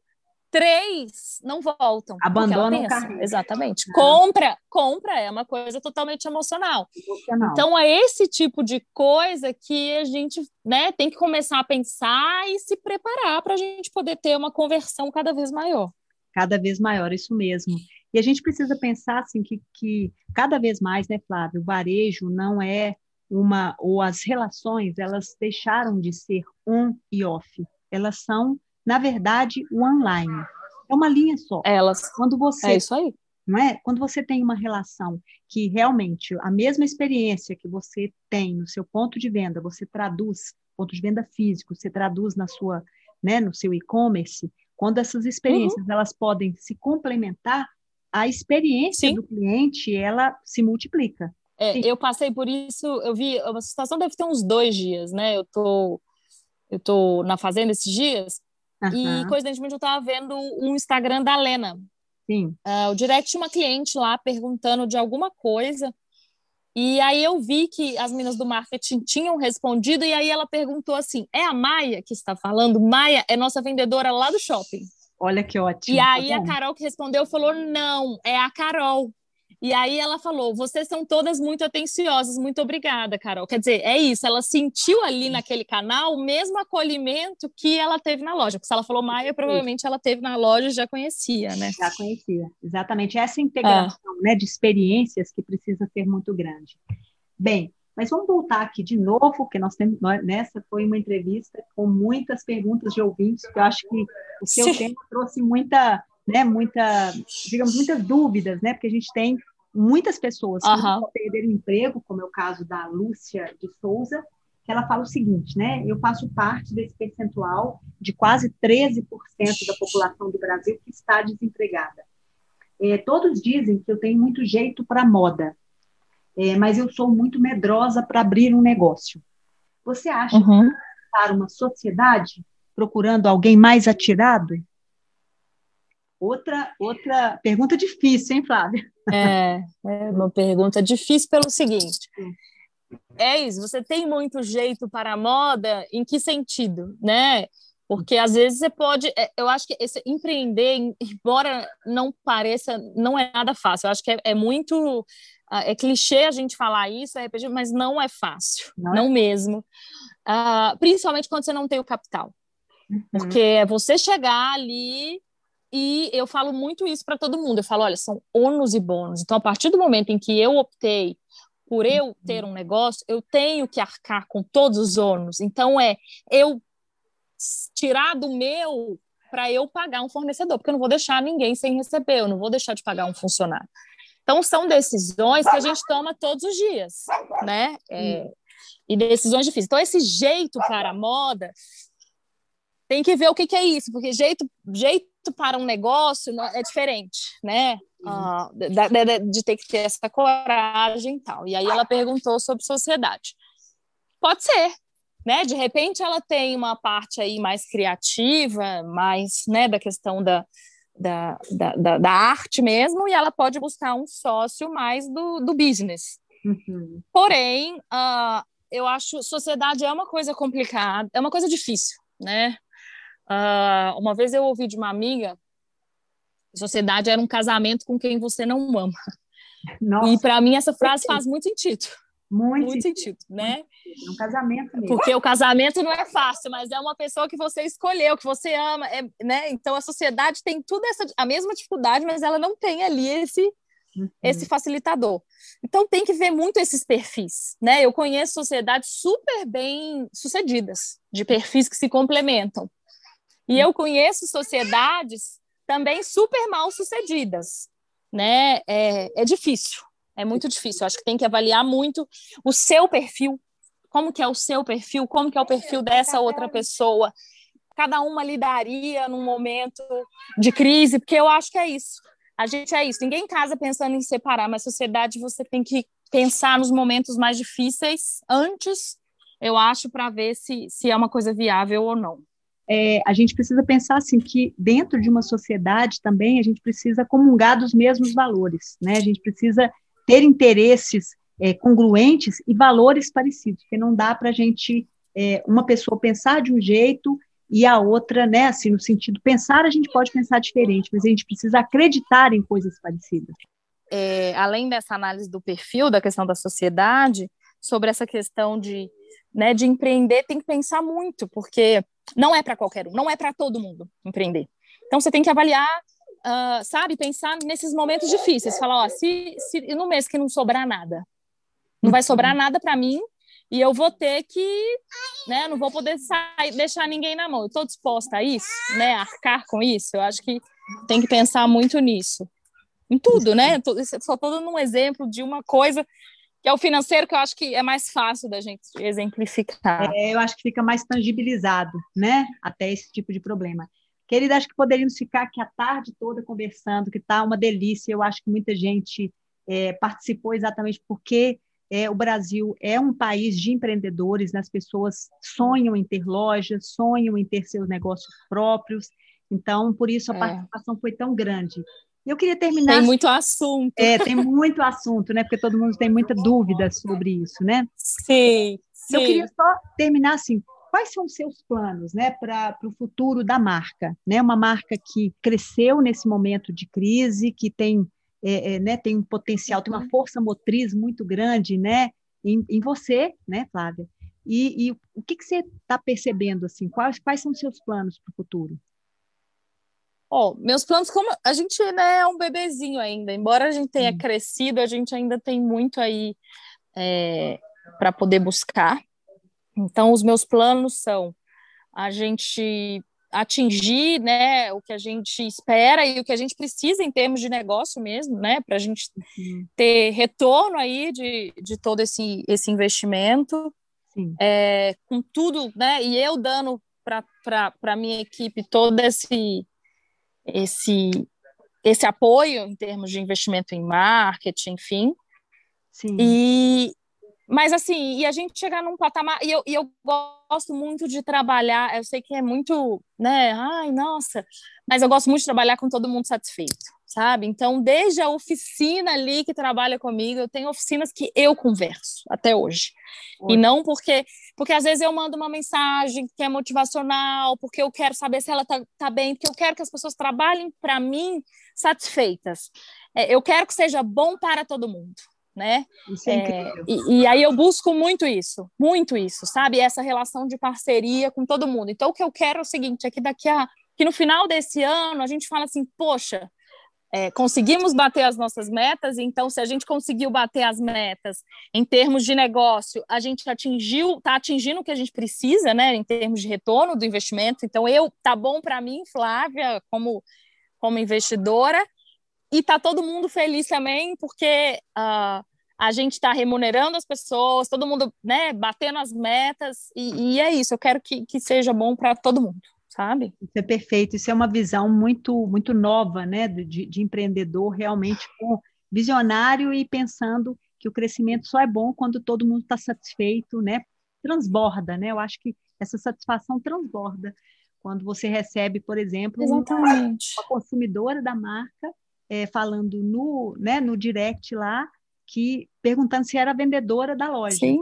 três não voltam. Abandonam o carrinho. Exatamente. É. Compra, compra é uma coisa totalmente emocional. emocional. Então é esse tipo de coisa que a gente né, tem que começar a pensar e se preparar para a gente poder ter uma conversão cada vez maior. Cada vez maior, isso mesmo. E a gente precisa pensar assim que, que cada vez mais, né, Flávio, o varejo não é uma ou as relações elas deixaram de ser on e off. Elas são, na verdade, o online. É uma linha só. Elas. Quando você É isso aí. Não é? Quando você tem uma relação que realmente a mesma experiência que você tem no seu ponto de venda, você traduz, ponto de venda físico, você traduz na sua, né, no seu e-commerce, quando essas experiências uhum. elas podem se complementar, a experiência Sim. do cliente ela se multiplica. É, eu passei por isso, eu vi, a situação deve ter uns dois dias, né? Eu tô, eu tô na fazenda esses dias uhum. e coincidentemente eu estava vendo um Instagram da Lena. Sim. Uh, o direct de uma cliente lá perguntando de alguma coisa e aí eu vi que as meninas do marketing tinham respondido e aí ela perguntou assim: "É a Maia que está falando? Maia é nossa vendedora lá do shopping". Olha que ótimo. E aí tá a Carol que respondeu falou: não, é a Carol. E aí ela falou: vocês são todas muito atenciosas, muito obrigada, Carol. Quer dizer, é isso, ela sentiu ali naquele canal o mesmo acolhimento que ela teve na loja. Porque se ela falou Maia, provavelmente ela teve na loja e já conhecia, né? Já conhecia, exatamente. Essa integração ah. né, de experiências que precisa ser muito grande. Bem, mas vamos voltar aqui de novo, porque nós temos nós, nessa foi uma entrevista com muitas perguntas de ouvintes, que eu acho que o seu Sim. tema trouxe muita, né, muita, digamos, muitas dúvidas, né? Porque a gente tem muitas pessoas que uhum. perderam o emprego, como é o caso da Lúcia de Souza, que ela fala o seguinte, né? Eu faço parte desse percentual de quase 13% da população do Brasil que está desempregada. É, todos dizem que eu tenho muito jeito para moda, é, mas eu sou muito medrosa para abrir um negócio. Você acha uhum. que para uma sociedade procurando alguém mais atirado? Outra, outra pergunta difícil, hein, Flávia? É, é uma pergunta difícil pelo seguinte. É isso, você tem muito jeito para a moda, em que sentido, né? Porque às vezes você pode, é, eu acho que esse empreender, embora não pareça, não é nada fácil. Eu acho que é, é muito ah, é clichê a gente falar isso, é mas não é fácil, não, não é? mesmo. Uh, principalmente quando você não tem o capital. Uhum. Porque é você chegar ali e eu falo muito isso para todo mundo. Eu falo, olha, são ônus e bônus. Então, a partir do momento em que eu optei por eu uhum. ter um negócio, eu tenho que arcar com todos os ônus. Então, é eu tirar do meu para eu pagar um fornecedor, porque eu não vou deixar ninguém sem receber, eu não vou deixar de pagar um funcionário. Então, são decisões que a gente toma todos os dias, né? É, e decisões difíceis. Então, esse jeito para a moda tem que ver o que, que é isso, porque jeito, jeito para um negócio é diferente, né? Ah, de, de, de, ter que ter essa coragem e tal. E aí ela perguntou sobre sociedade. Pode ser, né? De repente ela tem uma parte aí mais criativa, mais, né, da questão da, da, da, da, arte mesmo, e ela pode buscar um sócio mais do, do business. Uhum. Porém, uh, eu acho sociedade é uma coisa complicada, é uma coisa difícil, né? Uh, uma vez eu ouvi de uma amiga, sociedade era um casamento com quem você não ama. Nossa. E para mim essa frase faz muito sentido. Muito, muito sentido, né? É um casamento mesmo. Porque o casamento não é fácil, mas é uma pessoa que você escolheu, que você ama, é, né? Então a sociedade tem tudo essa a mesma dificuldade, mas ela não tem ali esse uhum. esse facilitador. Então tem que ver muito esses perfis, né? Eu conheço sociedades super bem sucedidas, de perfis que se complementam. E eu conheço sociedades também super mal sucedidas, né? É, é difícil, é muito difícil. acho que tem que avaliar muito o seu perfil, como que é o seu perfil, como que é o perfil dessa outra pessoa. Cada uma lidaria num momento de crise, porque eu acho que é isso. A gente é isso. Ninguém casa pensando em separar, mas sociedade você tem que pensar nos momentos mais difíceis antes, eu acho, para ver se, se é uma coisa viável ou não é, a gente precisa pensar assim que dentro de uma sociedade também a gente precisa comungar dos mesmos valores, né? A gente precisa ter interesses é, congruentes e valores parecidos, porque não dá para a gente é, uma pessoa pensar de um jeito e a outra, né? Assim, no sentido pensar a gente pode pensar diferente, mas a gente precisa acreditar em coisas parecidas. É, além dessa análise do perfil da questão da sociedade, sobre essa questão de, né, de empreender, tem que pensar muito, porque não é para qualquer um, não é para todo mundo empreender. Então você tem que avaliar, uh, sabe, pensar nesses momentos difíceis. Falar, ó, se, se no mês que não sobrar nada, não vai sobrar uhum. nada para mim e eu vou ter que, né, não vou poder sair, deixar ninguém na mão. Estou disposta a isso, né, arcar com isso. Eu acho que tem que pensar muito nisso. Em tudo, né? Só estou dando um exemplo de uma coisa que é o financeiro que eu acho que é mais fácil da gente exemplificar. É, eu acho que fica mais tangibilizado, né? Até esse tipo de problema. Querida, acho que poderíamos ficar aqui a tarde toda conversando, que está uma delícia. Eu acho que muita gente é, participou exatamente porque é, o Brasil é um país de empreendedores, né? as pessoas sonham em ter lojas, sonham em ter seus negócios próprios. Então, por isso a é. participação foi tão grande. Eu queria terminar. Tem muito assunto. É, tem muito assunto, né? Porque todo mundo tem muita dúvida sobre isso, né? Sim, sim. Eu queria só terminar assim. Quais são os seus planos, né, para o futuro da marca, né? Uma marca que cresceu nesse momento de crise, que tem, é, é, né, tem um potencial, tem uma uhum. força motriz muito grande, né, em, em você, né, Flávia? E, e o que, que você está percebendo assim? Quais, quais são os seus planos para o futuro? Ó, oh, meus planos, como a gente né, é um bebezinho ainda, embora a gente tenha hum. crescido, a gente ainda tem muito aí é, para poder buscar. Então, os meus planos são a gente atingir né, o que a gente espera e o que a gente precisa em termos de negócio mesmo, né, para a gente uhum. ter retorno aí de, de todo esse, esse investimento, é, com tudo, né, e eu dando para a minha equipe todo esse esse, esse apoio em termos de investimento em marketing, enfim. Sim. E, mas assim, e a gente chegar num patamar, e eu, e eu gosto muito de trabalhar, eu sei que é muito, né, ai, nossa, mas eu gosto muito de trabalhar com todo mundo satisfeito sabe? Então, desde a oficina ali que trabalha comigo, eu tenho oficinas que eu converso até hoje. Oi. E não porque, porque às vezes eu mando uma mensagem que é motivacional, porque eu quero saber se ela tá, tá bem, porque eu quero que as pessoas trabalhem para mim satisfeitas. É, eu quero que seja bom para todo mundo. Né? Isso é, é e, e, aí eu busco muito isso, muito isso, sabe? Essa relação de parceria com todo mundo. Então, o que eu quero é o seguinte: é que daqui a que no final desse ano a gente fala assim, poxa, é, conseguimos bater as nossas metas, então, se a gente conseguiu bater as metas em termos de negócio, a gente atingiu, está atingindo o que a gente precisa, né, em termos de retorno do investimento. Então, eu tá bom para mim, Flávia, como, como investidora, e tá todo mundo feliz também, porque uh, a gente está remunerando as pessoas, todo mundo né, batendo as metas, e, e é isso, eu quero que, que seja bom para todo mundo sabe? Isso é perfeito, isso é uma visão muito, muito nova, né, de, de empreendedor, realmente com visionário e pensando que o crescimento só é bom quando todo mundo está satisfeito, né? Transborda, né? Eu acho que essa satisfação transborda quando você recebe, por exemplo, Exatamente. uma, consumidora da marca é, falando no, né, no direct lá que perguntando se era vendedora da loja. Sim.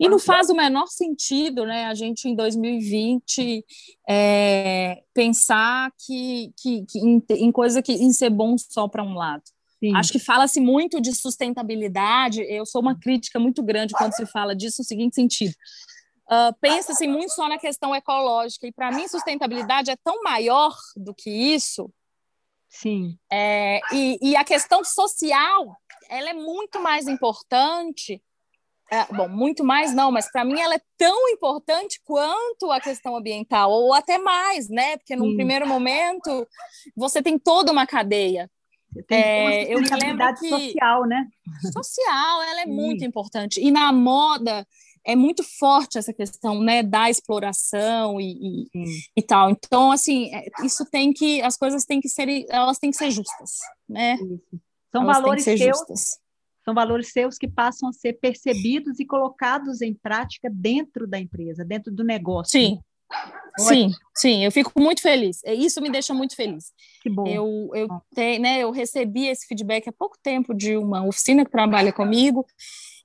E não faz o menor sentido, né? A gente em 2020 é, pensar que, que, que em, em, coisa que em ser bom só para um lado. Sim. Acho que fala-se muito de sustentabilidade. Eu sou uma crítica muito grande quando se fala disso no seguinte sentido. Uh, Pensa-se muito só na questão ecológica, e para mim, sustentabilidade é tão maior do que isso. Sim. É, e, e, a questão social, ela é muito mais importante. É, bom, muito mais não, mas para mim ela é tão importante quanto a questão ambiental, ou até mais, né? Porque num Sim. primeiro momento você tem toda uma cadeia. Tem é, eu me lembro que social, né? Social, ela é muito importante. E na moda é muito forte essa questão, né, da exploração e, e, e tal. Então, assim, é, isso tem que, as coisas têm que ser, elas têm que ser justas, né? Isso. São elas valores seus, justas. são valores seus que passam a ser percebidos e colocados em prática dentro da empresa, dentro do negócio. Sim. Sim, sim, eu fico muito feliz. Isso me deixa muito feliz. Que bom. Eu, eu, te, né, eu recebi esse feedback há pouco tempo de uma oficina que trabalha comigo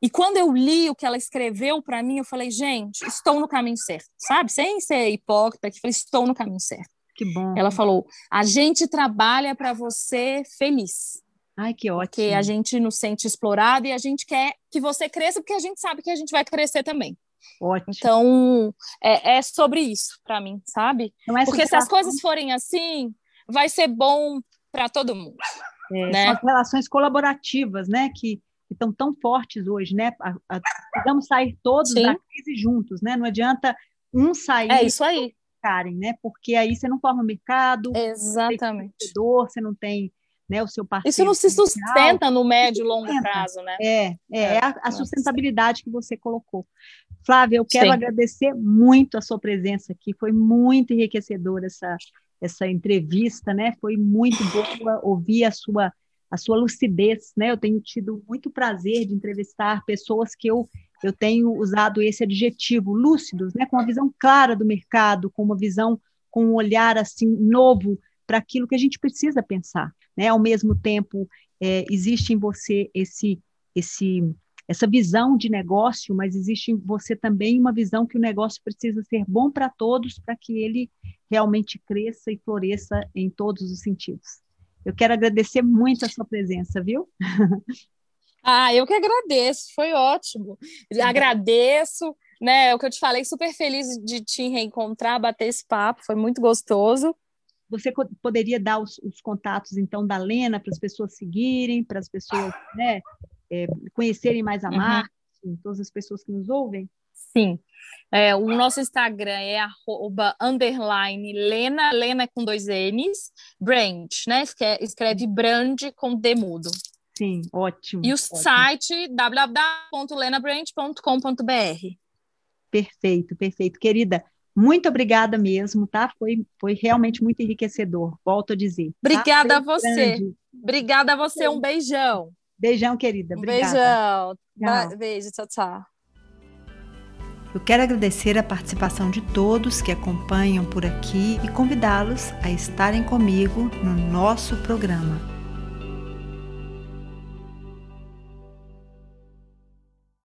e quando eu li o que ela escreveu para mim, eu falei, gente, estou no caminho certo, sabe? Sem ser hipócrita, que falei, estou no caminho certo. Que bom. Ela falou: a gente trabalha para você feliz. Ai, que ótimo. Porque a gente nos sente explorado e a gente quer que você cresça, porque a gente sabe que a gente vai crescer também. Ótimo. Então, é, é sobre isso para mim, sabe? É porque se as coisas forem assim, vai ser bom para todo mundo. É, né? São as relações colaborativas, né? Que estão tão fortes hoje, né? A, a, precisamos sair todos Sim. da crise juntos, né? Não adianta um sair. É isso aí. Ficarem, né? Porque aí você não forma mercado. Exatamente. Você não tem né, o seu parceiro. Isso não se sustenta no médio e longo prazo, né? É, é, é a, a sustentabilidade que você colocou. Flávia, eu quero Sim. agradecer muito a sua presença aqui. Foi muito enriquecedora essa, essa entrevista, né? Foi muito boa ouvir a sua a sua lucidez, né? Eu tenho tido muito prazer de entrevistar pessoas que eu, eu tenho usado esse adjetivo, lúcidos, né? Com uma visão clara do mercado, com uma visão, com um olhar assim novo para aquilo que a gente precisa pensar, né? Ao mesmo tempo, é, existe em você esse esse essa visão de negócio, mas existe em você também uma visão que o negócio precisa ser bom para todos, para que ele realmente cresça e floresça em todos os sentidos. Eu quero agradecer muito a sua presença, viu? [laughs] Ah, eu que agradeço, foi ótimo. Agradeço, né? É o que eu te falei, super feliz de te reencontrar, bater esse papo, foi muito gostoso. Você poderia dar os, os contatos, então, da Lena para as pessoas seguirem, para as pessoas né, é, conhecerem mais a uhum. marca, assim, todas as pessoas que nos ouvem? Sim. É, o nosso Instagram é arroba, underline Lena, Lena com dois N's, Brand, né? Escreve Brand com D mudo. Sim, ótimo. E o ótimo. site www.lenabrand.com.br. Perfeito, perfeito. Querida, muito obrigada mesmo, tá? Foi, foi realmente muito enriquecedor, volto a dizer. Tá? Obrigada tá? a você. Grande. Obrigada a você, um beijão. Beijão, querida. Obrigada. Beijão. Tchau. Beijo, tchau, tchau. Eu quero agradecer a participação de todos que acompanham por aqui e convidá-los a estarem comigo no nosso programa.